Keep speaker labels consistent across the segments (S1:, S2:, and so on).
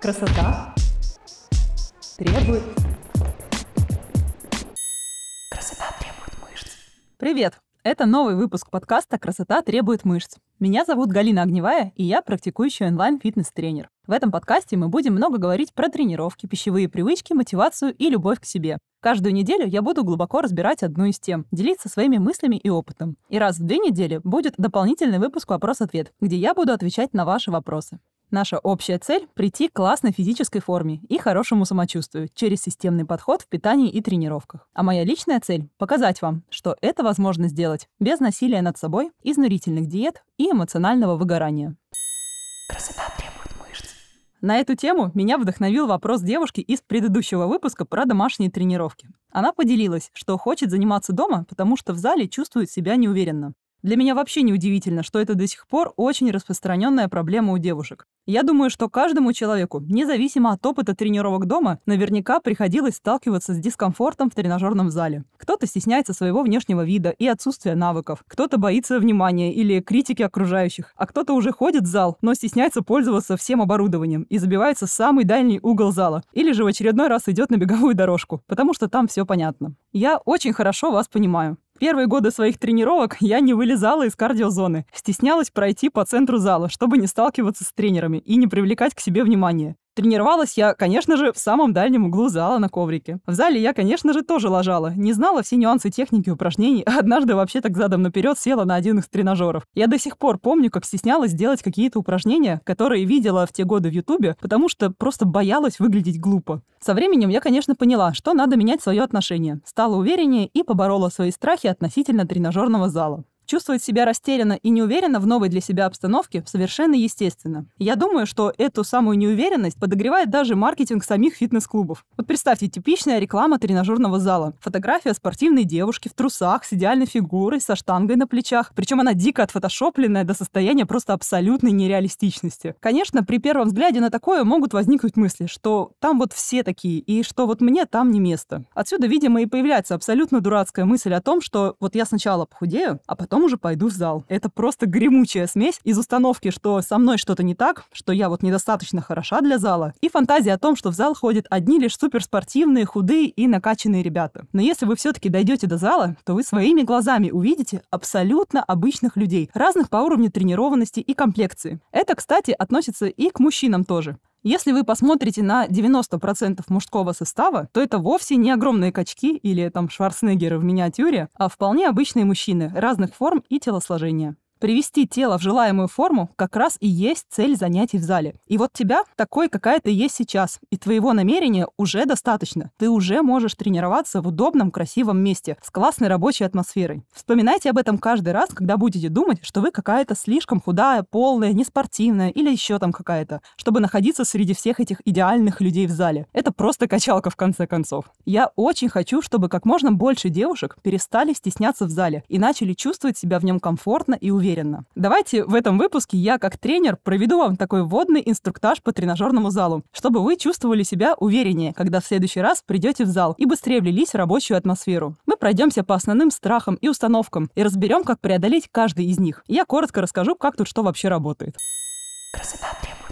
S1: Красота требует... Красота требует мышц. Привет! Это новый выпуск подкаста «Красота требует мышц». Меня зовут Галина Огневая, и я практикующий онлайн-фитнес-тренер. В этом подкасте мы будем много говорить про тренировки, пищевые привычки, мотивацию и любовь к себе. Каждую неделю я буду глубоко разбирать одну из тем, делиться своими мыслями и опытом. И раз в две недели будет дополнительный выпуск «Вопрос-ответ», где я буду отвечать на ваши вопросы. Наша общая цель — прийти к классной физической форме и хорошему самочувствию через системный подход в питании и тренировках. А моя личная цель — показать вам, что это возможно сделать без насилия над собой, изнурительных диет и эмоционального выгорания. Красота требует мышц. На эту тему меня вдохновил вопрос девушки из предыдущего выпуска про домашние тренировки. Она поделилась, что хочет заниматься дома, потому что в зале чувствует себя неуверенно. Для меня вообще не удивительно, что это до сих пор очень распространенная проблема у девушек. Я думаю, что каждому человеку, независимо от опыта тренировок дома, наверняка приходилось сталкиваться с дискомфортом в тренажерном зале. Кто-то стесняется своего внешнего вида и отсутствия навыков, кто-то боится внимания или критики окружающих, а кто-то уже ходит в зал, но стесняется пользоваться всем оборудованием и забивается в самый дальний угол зала, или же в очередной раз идет на беговую дорожку, потому что там все понятно. Я очень хорошо вас понимаю. Первые годы своих тренировок я не вылезала из кардиозоны, стеснялась пройти по центру зала, чтобы не сталкиваться с тренерами и не привлекать к себе внимания. Тренировалась я, конечно же, в самом дальнем углу зала на коврике. В зале я, конечно же, тоже ложала. Не знала все нюансы техники упражнений, а однажды вообще так задом наперед села на один из тренажеров. Я до сих пор помню, как стеснялась делать какие-то упражнения, которые видела в те годы в Ютубе, потому что просто боялась выглядеть глупо. Со временем я, конечно, поняла, что надо менять свое отношение. Стала увереннее и поборола свои страхи относительно тренажерного зала. Чувствовать себя растерянно и неуверенно в новой для себя обстановке совершенно естественно. Я думаю, что эту самую неуверенность подогревает даже маркетинг самих фитнес-клубов. Вот представьте, типичная реклама тренажерного зала. Фотография спортивной девушки в трусах с идеальной фигурой, со штангой на плечах. Причем она дико отфотошопленная до состояния просто абсолютной нереалистичности. Конечно, при первом взгляде на такое могут возникнуть мысли, что там вот все такие, и что вот мне там не место. Отсюда, видимо, и появляется абсолютно дурацкая мысль о том, что вот я сначала похудею, а потом потом уже пойду в зал. Это просто гремучая смесь из установки, что со мной что-то не так, что я вот недостаточно хороша для зала, и фантазия о том, что в зал ходят одни лишь суперспортивные, худые и накачанные ребята. Но если вы все-таки дойдете до зала, то вы своими глазами увидите абсолютно обычных людей, разных по уровню тренированности и комплекции. Это, кстати, относится и к мужчинам тоже. Если вы посмотрите на 90% мужского состава, то это вовсе не огромные качки или там Шварценеггеры в миниатюре, а вполне обычные мужчины разных форм и телосложения. Привести тело в желаемую форму как раз и есть цель занятий в зале. И вот тебя такой, какая ты есть сейчас, и твоего намерения уже достаточно. Ты уже можешь тренироваться в удобном, красивом месте, с классной рабочей атмосферой. Вспоминайте об этом каждый раз, когда будете думать, что вы какая-то слишком худая, полная, неспортивная или еще там какая-то, чтобы находиться среди всех этих идеальных людей в зале. Это просто качалка в конце концов. Я очень хочу, чтобы как можно больше девушек перестали стесняться в зале и начали чувствовать себя в нем комфортно и уверенно уверенно. Давайте в этом выпуске я, как тренер, проведу вам такой вводный инструктаж по тренажерному залу, чтобы вы чувствовали себя увереннее, когда в следующий раз придете в зал и быстрее влились в рабочую атмосферу. Мы пройдемся по основным страхам и установкам и разберем, как преодолеть каждый из них. Я коротко расскажу, как тут что вообще работает. Красота требует.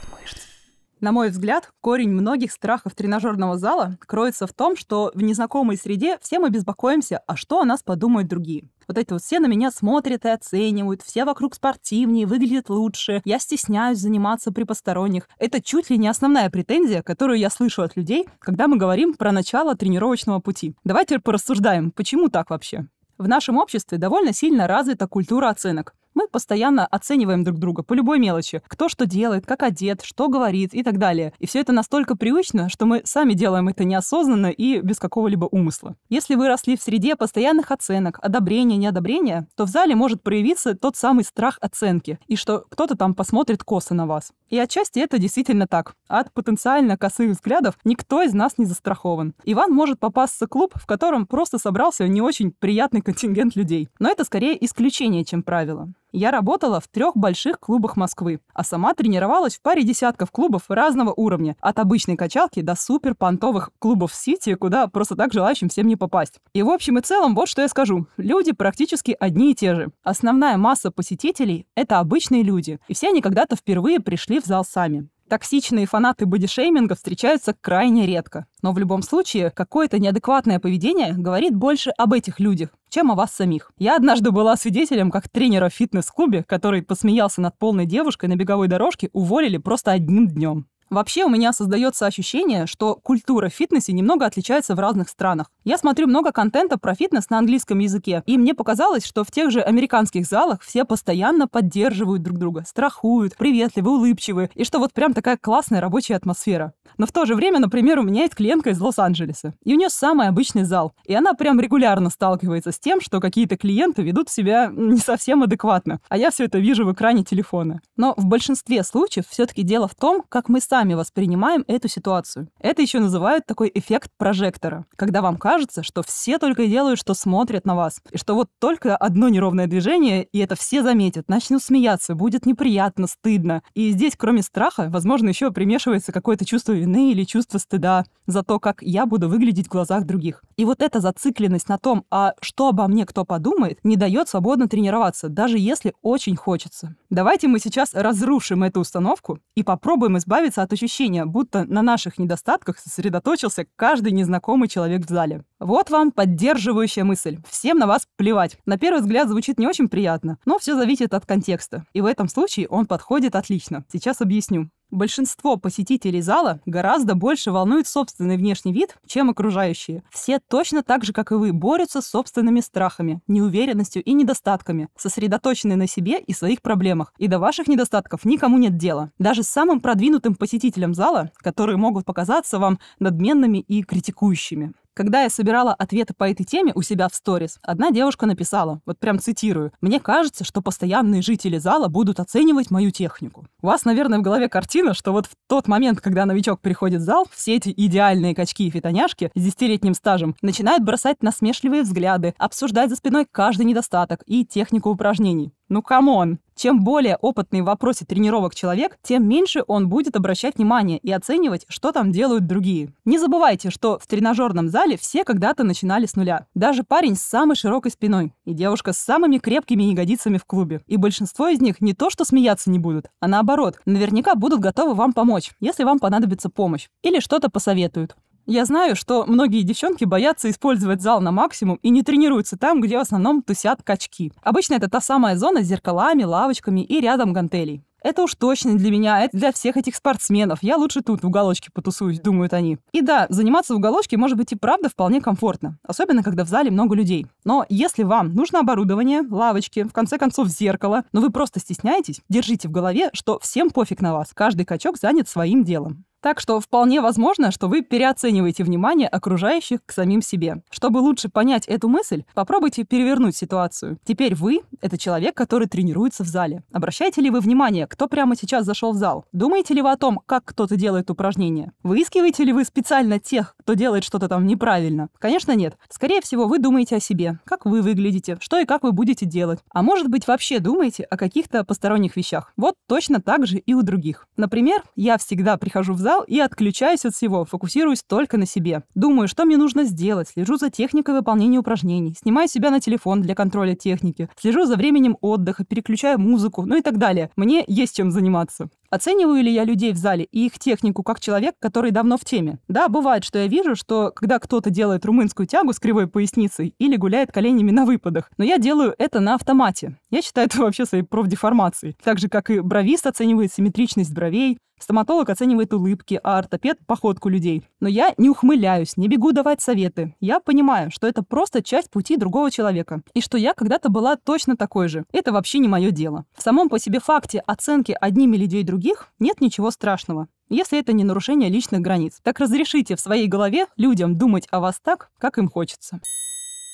S1: На мой взгляд, корень многих страхов тренажерного зала кроется в том, что в незнакомой среде все мы беспокоимся, а что о нас подумают другие вот эти вот все на меня смотрят и оценивают, все вокруг спортивнее, выглядят лучше, я стесняюсь заниматься при посторонних. Это чуть ли не основная претензия, которую я слышу от людей, когда мы говорим про начало тренировочного пути. Давайте порассуждаем, почему так вообще? В нашем обществе довольно сильно развита культура оценок. Мы постоянно оцениваем друг друга по любой мелочи. Кто что делает, как одет, что говорит и так далее. И все это настолько привычно, что мы сами делаем это неосознанно и без какого-либо умысла. Если вы росли в среде постоянных оценок, одобрения, неодобрения, то в зале может проявиться тот самый страх оценки, и что кто-то там посмотрит косо на вас. И отчасти это действительно так. От потенциально косых взглядов никто из нас не застрахован. Иван может попасться клуб, в котором просто собрался не очень приятный контингент людей. Но это скорее исключение, чем правило. Я работала в трех больших клубах Москвы, а сама тренировалась в паре десятков клубов разного уровня, от обычной качалки до супер понтовых клубов Сити, куда просто так желающим всем не попасть. И в общем и целом вот что я скажу. Люди практически одни и те же. Основная масса посетителей — это обычные люди, и все они когда-то впервые пришли в зал сами. Токсичные фанаты бодишейминга встречаются крайне редко. Но в любом случае, какое-то неадекватное поведение говорит больше об этих людях, чем о вас самих. Я однажды была свидетелем, как тренера в фитнес-клубе, который посмеялся над полной девушкой на беговой дорожке, уволили просто одним днем. Вообще у меня создается ощущение, что культура в фитнесе немного отличается в разных странах. Я смотрю много контента про фитнес на английском языке, и мне показалось, что в тех же американских залах все постоянно поддерживают друг друга, страхуют, приветливы, улыбчивы, и что вот прям такая классная рабочая атмосфера. Но в то же время, например, у меня есть клиентка из Лос-Анджелеса, и у нее самый обычный зал, и она прям регулярно сталкивается с тем, что какие-то клиенты ведут себя не совсем адекватно, а я все это вижу в экране телефона. Но в большинстве случаев все-таки дело в том, как мы сами воспринимаем эту ситуацию. Это еще называют такой эффект прожектора, когда вам кажется, что все только делают, что смотрят на вас, и что вот только одно неровное движение, и это все заметят, начнут смеяться, будет неприятно, стыдно. И здесь, кроме страха, возможно, еще примешивается какое-то чувство вины или чувство стыда за то, как я буду выглядеть в глазах других. И вот эта зацикленность на том, а что обо мне кто подумает, не дает свободно тренироваться, даже если очень хочется. Давайте мы сейчас разрушим эту установку и попробуем избавиться от ощущения, будто на наших недостатках сосредоточился каждый незнакомый человек в зале. Вот вам поддерживающая мысль. Всем на вас плевать. На первый взгляд звучит не очень приятно, но все зависит от контекста. И в этом случае он подходит отлично. Сейчас объясню. Большинство посетителей зала гораздо больше волнует собственный внешний вид, чем окружающие. Все точно так же, как и вы, борются с собственными страхами, неуверенностью и недостатками, сосредоточены на себе и своих проблемах. И до ваших недостатков никому нет дела. Даже самым продвинутым посетителям зала, которые могут показаться вам надменными и критикующими. Когда я собирала ответы по этой теме у себя в сторис, одна девушка написала, вот прям цитирую, «Мне кажется, что постоянные жители зала будут оценивать мою технику». У вас, наверное, в голове картина, что вот в тот момент, когда новичок приходит в зал, все эти идеальные качки и фитоняшки с десятилетним стажем начинают бросать насмешливые взгляды, обсуждать за спиной каждый недостаток и технику упражнений. Ну, come on! Чем более опытный в вопросе тренировок человек, тем меньше он будет обращать внимание и оценивать, что там делают другие. Не забывайте, что в тренажерном зале все когда-то начинали с нуля. Даже парень с самой широкой спиной и девушка с самыми крепкими ягодицами в клубе. И большинство из них не то, что смеяться не будут, а наоборот, наверняка будут готовы вам помочь, если вам понадобится помощь. Или что-то посоветуют. Я знаю, что многие девчонки боятся использовать зал на максимум и не тренируются там, где в основном тусят качки. Обычно это та самая зона с зеркалами, лавочками и рядом гантелей. Это уж точно для меня, это для всех этих спортсменов. Я лучше тут в уголочке потусуюсь, думают они. И да, заниматься в уголочке может быть и правда вполне комфортно, особенно когда в зале много людей. Но если вам нужно оборудование, лавочки, в конце концов зеркало, но вы просто стесняетесь, держите в голове, что всем пофиг на вас, каждый качок занят своим делом. Так что вполне возможно, что вы переоцениваете внимание окружающих к самим себе. Чтобы лучше понять эту мысль, попробуйте перевернуть ситуацию. Теперь вы — это человек, который тренируется в зале. Обращаете ли вы внимание, кто прямо сейчас зашел в зал? Думаете ли вы о том, как кто-то делает упражнения? Выискиваете ли вы специально тех, кто делает что-то там неправильно? Конечно, нет. Скорее всего, вы думаете о себе, как вы выглядите, что и как вы будете делать. А может быть, вообще думаете о каких-то посторонних вещах. Вот точно так же и у других. Например, я всегда прихожу в зал зал и отключаюсь от всего, фокусируюсь только на себе. Думаю, что мне нужно сделать, слежу за техникой выполнения упражнений, снимаю себя на телефон для контроля техники, слежу за временем отдыха, переключаю музыку, ну и так далее. Мне есть чем заниматься. Оцениваю ли я людей в зале и их технику как человек, который давно в теме? Да, бывает, что я вижу, что когда кто-то делает румынскую тягу с кривой поясницей или гуляет коленями на выпадах, но я делаю это на автомате. Я считаю это вообще своей профдеформацией. Так же, как и бровист оценивает симметричность бровей, Стоматолог оценивает улыбки, а ортопед — походку людей. Но я не ухмыляюсь, не бегу давать советы. Я понимаю, что это просто часть пути другого человека. И что я когда-то была точно такой же. Это вообще не мое дело. В самом по себе факте оценки одними людей других нет ничего страшного если это не нарушение личных границ. Так разрешите в своей голове людям думать о вас так, как им хочется.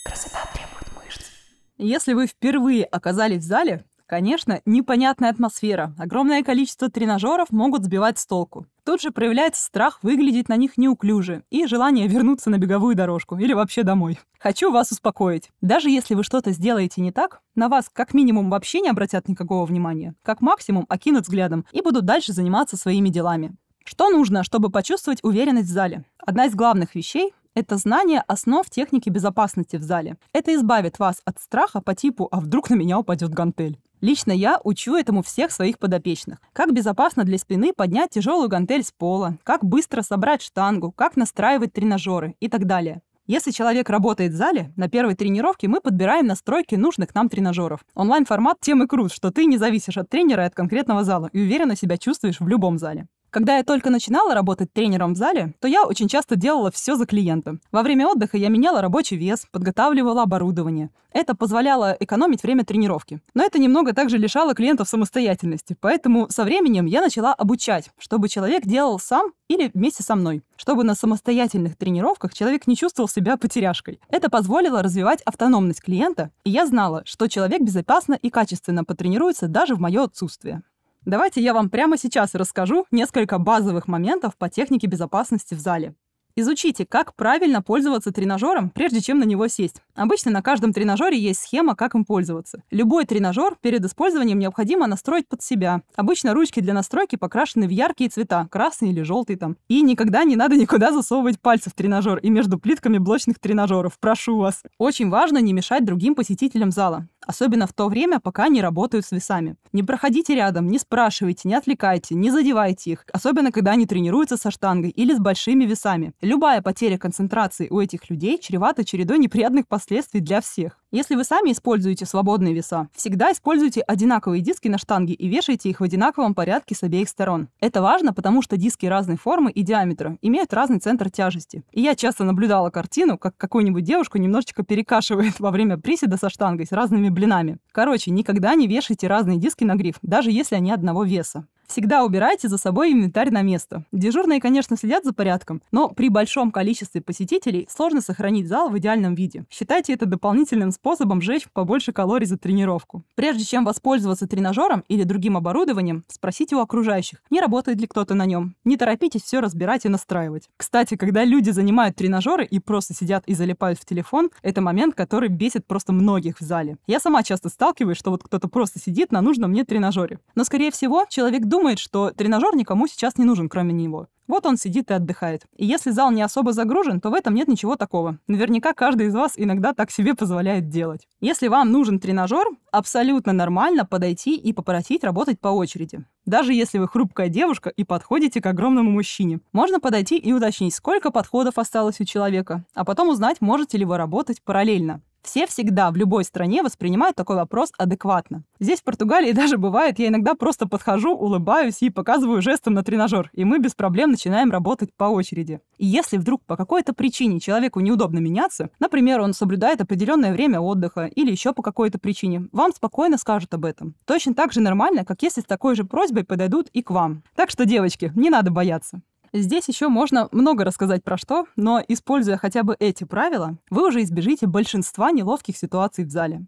S1: Красота требует мышц. Если вы впервые оказались в зале, Конечно, непонятная атмосфера, огромное количество тренажеров могут сбивать с толку. Тут же проявляется страх выглядеть на них неуклюже и желание вернуться на беговую дорожку или вообще домой. Хочу вас успокоить. Даже если вы что-то сделаете не так, на вас как минимум вообще не обратят никакого внимания, как максимум окинут взглядом и будут дальше заниматься своими делами. Что нужно, чтобы почувствовать уверенность в зале? Одна из главных вещей это знание основ техники безопасности в зале. Это избавит вас от страха по типу «а вдруг на меня упадет гантель?». Лично я учу этому всех своих подопечных. Как безопасно для спины поднять тяжелую гантель с пола, как быстро собрать штангу, как настраивать тренажеры и так далее. Если человек работает в зале, на первой тренировке мы подбираем настройки нужных нам тренажеров. Онлайн-формат тем и крут, что ты не зависишь от тренера и от конкретного зала и уверенно себя чувствуешь в любом зале. Когда я только начинала работать тренером в зале, то я очень часто делала все за клиента. Во время отдыха я меняла рабочий вес, подготавливала оборудование. Это позволяло экономить время тренировки. Но это немного также лишало клиентов самостоятельности. Поэтому со временем я начала обучать, чтобы человек делал сам или вместе со мной, чтобы на самостоятельных тренировках человек не чувствовал себя потеряшкой. Это позволило развивать автономность клиента, и я знала, что человек безопасно и качественно потренируется даже в мое отсутствие. Давайте я вам прямо сейчас расскажу несколько базовых моментов по технике безопасности в зале. Изучите, как правильно пользоваться тренажером, прежде чем на него сесть. Обычно на каждом тренажере есть схема, как им пользоваться. Любой тренажер перед использованием необходимо настроить под себя. Обычно ручки для настройки покрашены в яркие цвета, красный или желтый там. И никогда не надо никуда засовывать пальцы в тренажер и между плитками блочных тренажеров. Прошу вас. Очень важно не мешать другим посетителям зала особенно в то время, пока они работают с весами. Не проходите рядом, не спрашивайте, не отвлекайте, не задевайте их, особенно когда они тренируются со штангой или с большими весами. Любая потеря концентрации у этих людей чревата чередой неприятных последствий для всех. Если вы сами используете свободные веса, всегда используйте одинаковые диски на штанге и вешайте их в одинаковом порядке с обеих сторон. Это важно, потому что диски разной формы и диаметра имеют разный центр тяжести. И я часто наблюдала картину, как какую-нибудь девушку немножечко перекашивает во время приседа со штангой с разными блинами. Короче, никогда не вешайте разные диски на гриф, даже если они одного веса. Всегда убирайте за собой инвентарь на место. Дежурные, конечно, следят за порядком, но при большом количестве посетителей сложно сохранить зал в идеальном виде. Считайте это дополнительным способом сжечь побольше калорий за тренировку. Прежде чем воспользоваться тренажером или другим оборудованием, спросите у окружающих, не работает ли кто-то на нем. Не торопитесь все разбирать и настраивать. Кстати, когда люди занимают тренажеры и просто сидят и залипают в телефон, это момент, который бесит просто многих в зале. Я сама часто сталкиваюсь, что вот кто-то просто сидит на нужном мне тренажере. Но, скорее всего, человек думает, что тренажер никому сейчас не нужен, кроме него. Вот он сидит и отдыхает. И если зал не особо загружен, то в этом нет ничего такого. Наверняка каждый из вас иногда так себе позволяет делать. Если вам нужен тренажер, абсолютно нормально подойти и попросить работать по очереди. Даже если вы хрупкая девушка и подходите к огромному мужчине. Можно подойти и уточнить, сколько подходов осталось у человека, а потом узнать, можете ли вы работать параллельно. Все всегда в любой стране воспринимают такой вопрос адекватно. Здесь, в Португалии, даже бывает, я иногда просто подхожу, улыбаюсь и показываю жестом на тренажер, и мы без проблем начинаем работать по очереди. И если вдруг по какой-то причине человеку неудобно меняться, например, он соблюдает определенное время отдыха или еще по какой-то причине, вам спокойно скажут об этом. Точно так же нормально, как если с такой же просьбой подойдут и к вам. Так что, девочки, не надо бояться. Здесь еще можно много рассказать про что, но используя хотя бы эти правила, вы уже избежите большинства неловких ситуаций в зале.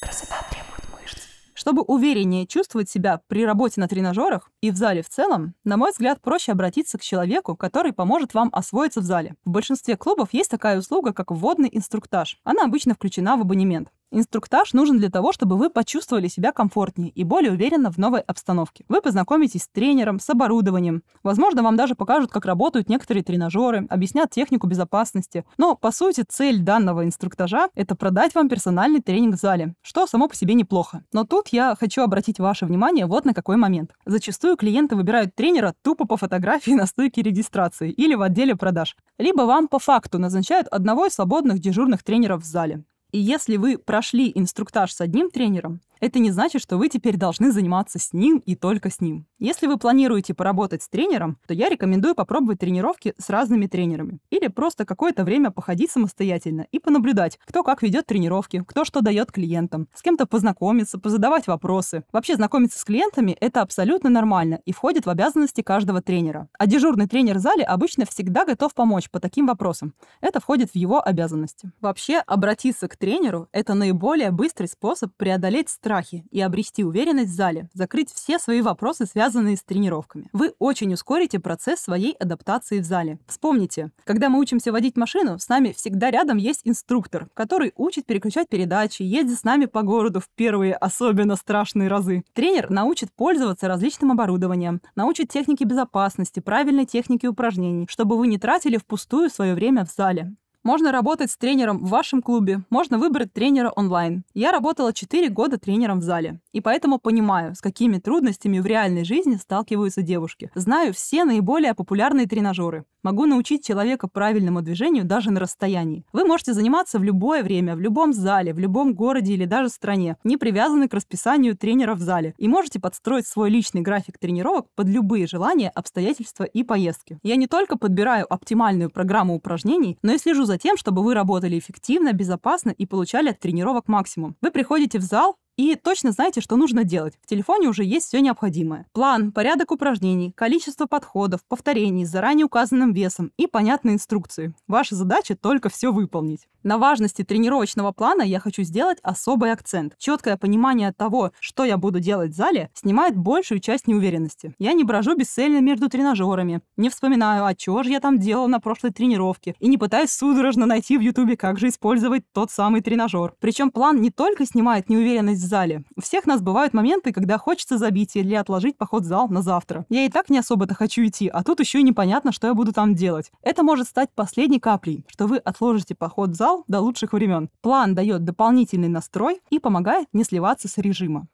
S1: Красота требует мышц. Чтобы увереннее чувствовать себя при работе на тренажерах и в зале в целом, на мой взгляд, проще обратиться к человеку, который поможет вам освоиться в зале. В большинстве клубов есть такая услуга, как вводный инструктаж. Она обычно включена в абонемент. Инструктаж нужен для того, чтобы вы почувствовали себя комфортнее и более уверенно в новой обстановке. Вы познакомитесь с тренером, с оборудованием. Возможно, вам даже покажут, как работают некоторые тренажеры, объяснят технику безопасности. Но, по сути, цель данного инструктажа — это продать вам персональный тренинг в зале, что само по себе неплохо. Но тут я хочу обратить ваше внимание вот на какой момент. Зачастую клиенты выбирают тренера тупо по фотографии на стойке регистрации или в отделе продаж. Либо вам по факту назначают одного из свободных дежурных тренеров в зале. Если вы прошли инструктаж с одним тренером, это не значит, что вы теперь должны заниматься с ним и только с ним. Если вы планируете поработать с тренером, то я рекомендую попробовать тренировки с разными тренерами. Или просто какое-то время походить самостоятельно и понаблюдать, кто как ведет тренировки, кто что дает клиентам, с кем-то познакомиться, позадавать вопросы. Вообще знакомиться с клиентами — это абсолютно нормально и входит в обязанности каждого тренера. А дежурный тренер в зале обычно всегда готов помочь по таким вопросам. Это входит в его обязанности. Вообще, обратиться к тренеру — это наиболее быстрый способ преодолеть страхи и обрести уверенность в зале, закрыть все свои вопросы, связанные с тренировками. Вы очень ускорите процесс своей адаптации в зале. Вспомните, когда мы учимся водить машину, с нами всегда рядом есть инструктор, который учит переключать передачи, ездит с нами по городу в первые особенно страшные разы. Тренер научит пользоваться различным оборудованием, научит технике безопасности, правильной технике упражнений, чтобы вы не тратили впустую свое время в зале. Можно работать с тренером в вашем клубе, можно выбрать тренера онлайн. Я работала 4 года тренером в зале, и поэтому понимаю, с какими трудностями в реальной жизни сталкиваются девушки. Знаю все наиболее популярные тренажеры. Могу научить человека правильному движению даже на расстоянии. Вы можете заниматься в любое время, в любом зале, в любом городе или даже стране, не привязаны к расписанию тренера в зале, и можете подстроить свой личный график тренировок под любые желания, обстоятельства и поездки. Я не только подбираю оптимальную программу упражнений, но и слежу за тем, чтобы вы работали эффективно, безопасно и получали от тренировок максимум. Вы приходите в зал, и точно знаете, что нужно делать. В телефоне уже есть все необходимое. План, порядок упражнений, количество подходов, повторений с заранее указанным весом и понятные инструкции. Ваша задача только все выполнить. На важности тренировочного плана я хочу сделать особый акцент. Четкое понимание того, что я буду делать в зале, снимает большую часть неуверенности. Я не брожу бесцельно между тренажерами, не вспоминаю, а что же я там делал на прошлой тренировке, и не пытаюсь судорожно найти в ютубе, как же использовать тот самый тренажер. Причем план не только снимает неуверенность зале. У всех нас бывают моменты, когда хочется забить или отложить поход в зал на завтра. Я и так не особо-то хочу идти, а тут еще и непонятно, что я буду там делать. Это может стать последней каплей, что вы отложите поход в зал до лучших времен. План дает дополнительный настрой и помогает не сливаться с режима.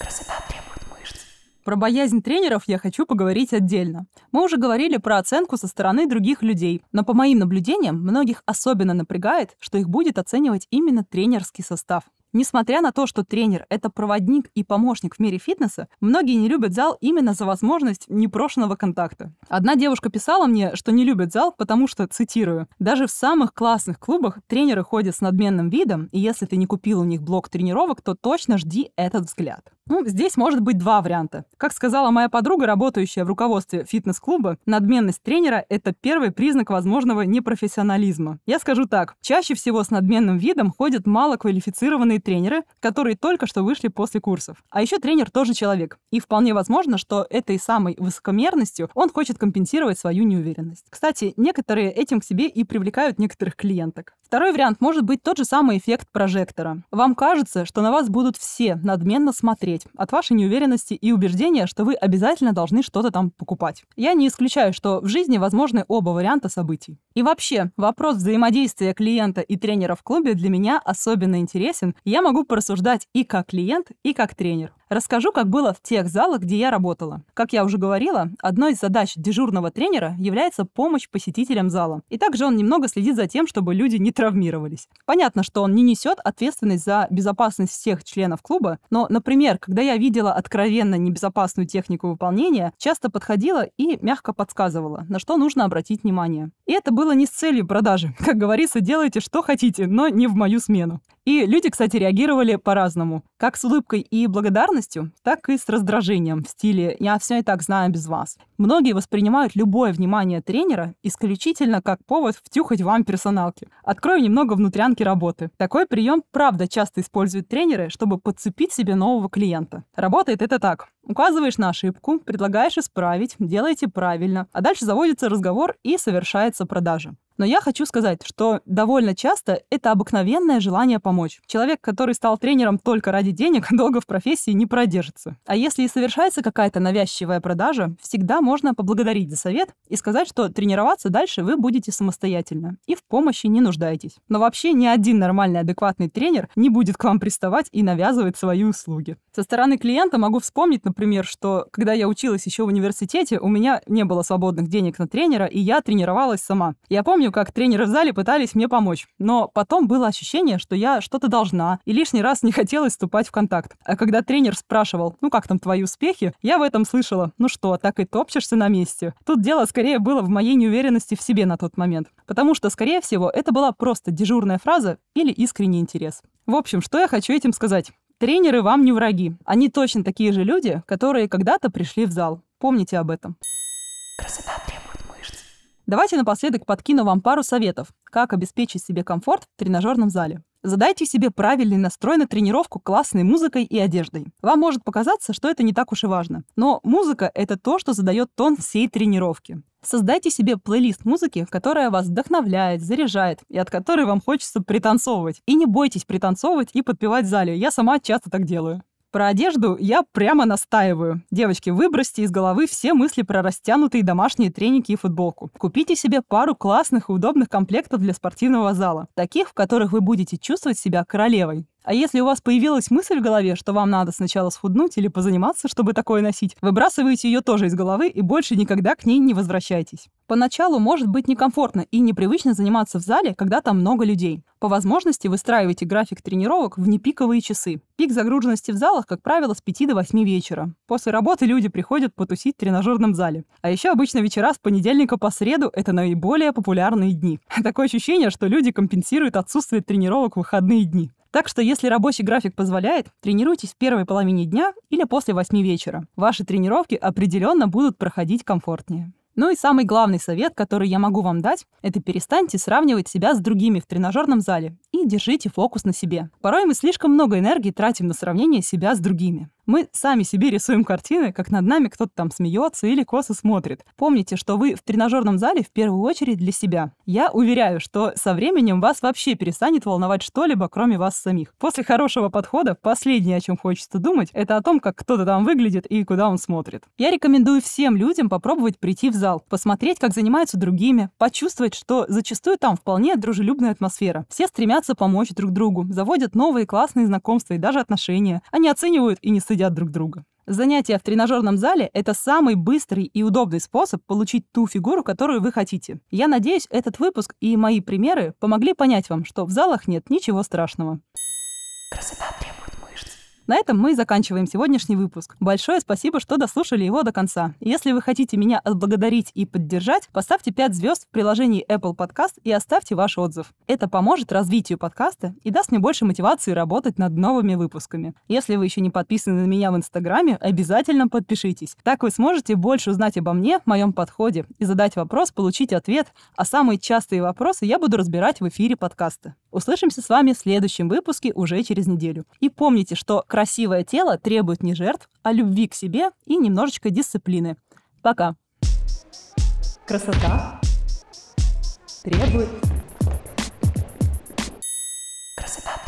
S1: Красота требует мышц. Про боязнь тренеров я хочу поговорить отдельно. Мы уже говорили про оценку со стороны других людей, но по моим наблюдениям многих особенно напрягает, что их будет оценивать именно тренерский состав. Несмотря на то, что тренер — это проводник и помощник в мире фитнеса, многие не любят зал именно за возможность непрошенного контакта. Одна девушка писала мне, что не любит зал, потому что, цитирую, «даже в самых классных клубах тренеры ходят с надменным видом, и если ты не купил у них блок тренировок, то точно жди этот взгляд». Ну, здесь может быть два варианта. Как сказала моя подруга, работающая в руководстве фитнес-клуба, надменность тренера — это первый признак возможного непрофессионализма. Я скажу так, чаще всего с надменным видом ходят малоквалифицированные тренеры, которые только что вышли после курсов. А еще тренер тоже человек. И вполне возможно, что этой самой высокомерностью он хочет компенсировать свою неуверенность. Кстати, некоторые этим к себе и привлекают некоторых клиенток. Второй вариант может быть тот же самый эффект прожектора. Вам кажется, что на вас будут все надменно смотреть от вашей неуверенности и убеждения, что вы обязательно должны что-то там покупать. Я не исключаю, что в жизни возможны оба варианта событий. И вообще, вопрос взаимодействия клиента и тренера в клубе для меня особенно интересен. Я могу порассуждать и как клиент, и как тренер. Расскажу, как было в тех залах, где я работала. Как я уже говорила, одной из задач дежурного тренера является помощь посетителям зала. И также он немного следит за тем, чтобы люди не травмировались. Понятно, что он не несет ответственность за безопасность всех членов клуба, но, например, когда я видела откровенно небезопасную технику выполнения, часто подходила и мягко подсказывала, на что нужно обратить внимание. И это было не с целью продажи. Как говорится, делайте что хотите, но не в мою смену. И люди, кстати, реагировали по-разному. Как с улыбкой и благодарностью, так и с раздражением в стиле «я все и так знаю без вас». Многие воспринимают любое внимание тренера исключительно как повод втюхать вам персоналки. Открою немного внутрянки работы. Такой прием, правда, часто используют тренеры, чтобы подцепить себе нового клиента. Работает это так. Указываешь на ошибку, предлагаешь исправить, делаете правильно, а дальше заводится разговор и совершается продажа. Но я хочу сказать, что довольно часто это обыкновенное желание помочь. Человек, который стал тренером только ради денег, долго в профессии не продержится. А если и совершается какая-то навязчивая продажа, всегда можно поблагодарить за совет и сказать, что тренироваться дальше вы будете самостоятельно и в помощи не нуждаетесь. Но вообще ни один нормальный адекватный тренер не будет к вам приставать и навязывать свои услуги. Со стороны клиента могу вспомнить, например, что когда я училась еще в университете, у меня не было свободных денег на тренера, и я тренировалась сама. Я помню, как тренеры в зале пытались мне помочь, но потом было ощущение, что я что-то должна, и лишний раз не хотелось вступать в контакт. А когда тренер спрашивал, ну как там твои успехи, я в этом слышала, ну что, так и топчешься на месте. Тут дело скорее было в моей неуверенности в себе на тот момент, потому что, скорее всего, это была просто дежурная фраза или искренний интерес. В общем, что я хочу этим сказать? Тренеры вам не враги. Они точно такие же люди, которые когда-то пришли в зал. Помните об этом. Красота требует. Давайте напоследок подкину вам пару советов, как обеспечить себе комфорт в тренажерном зале. Задайте себе правильный настрой на тренировку классной музыкой и одеждой. Вам может показаться, что это не так уж и важно. Но музыка — это то, что задает тон всей тренировки. Создайте себе плейлист музыки, которая вас вдохновляет, заряжает и от которой вам хочется пританцовывать. И не бойтесь пританцовывать и подпевать в зале. Я сама часто так делаю. Про одежду я прямо настаиваю. Девочки, выбросьте из головы все мысли про растянутые домашние треники и футболку. Купите себе пару классных и удобных комплектов для спортивного зала. Таких, в которых вы будете чувствовать себя королевой. А если у вас появилась мысль в голове, что вам надо сначала схуднуть или позаниматься, чтобы такое носить, выбрасывайте ее тоже из головы и больше никогда к ней не возвращайтесь. Поначалу может быть некомфортно и непривычно заниматься в зале, когда там много людей. По возможности выстраивайте график тренировок в непиковые часы. Пик загруженности в залах, как правило, с 5 до 8 вечера. После работы люди приходят потусить в тренажерном зале. А еще обычно вечера с понедельника по среду – это наиболее популярные дни. Такое ощущение, что люди компенсируют отсутствие тренировок в выходные дни. Так что, если рабочий график позволяет, тренируйтесь в первой половине дня или после 8 вечера. Ваши тренировки определенно будут проходить комфортнее. Ну и самый главный совет, который я могу вам дать, это перестаньте сравнивать себя с другими в тренажерном зале и держите фокус на себе. Порой мы слишком много энергии тратим на сравнение себя с другими. Мы сами себе рисуем картины, как над нами кто-то там смеется или косо смотрит. Помните, что вы в тренажерном зале в первую очередь для себя. Я уверяю, что со временем вас вообще перестанет волновать что-либо, кроме вас самих. После хорошего подхода последнее, о чем хочется думать, это о том, как кто-то там выглядит и куда он смотрит. Я рекомендую всем людям попробовать прийти в зал, посмотреть, как занимаются другими, почувствовать, что зачастую там вполне дружелюбная атмосфера. Все стремятся помочь друг другу, заводят новые классные знакомства и даже отношения. Они оценивают и не стыдятся едят друг друга. Занятия в тренажерном зале – это самый быстрый и удобный способ получить ту фигуру, которую вы хотите. Я надеюсь, этот выпуск и мои примеры помогли понять вам, что в залах нет ничего страшного. Красота на этом мы заканчиваем сегодняшний выпуск. Большое спасибо, что дослушали его до конца. Если вы хотите меня отблагодарить и поддержать, поставьте 5 звезд в приложении Apple Podcast и оставьте ваш отзыв. Это поможет развитию подкаста и даст мне больше мотивации работать над новыми выпусками. Если вы еще не подписаны на меня в Инстаграме, обязательно подпишитесь. Так вы сможете больше узнать обо мне, моем подходе и задать вопрос, получить ответ, а самые частые вопросы я буду разбирать в эфире подкаста. Услышимся с вами в следующем выпуске уже через неделю. И помните, что красивое тело требует не жертв, а любви к себе и немножечко дисциплины. Пока. Красота требует... Красота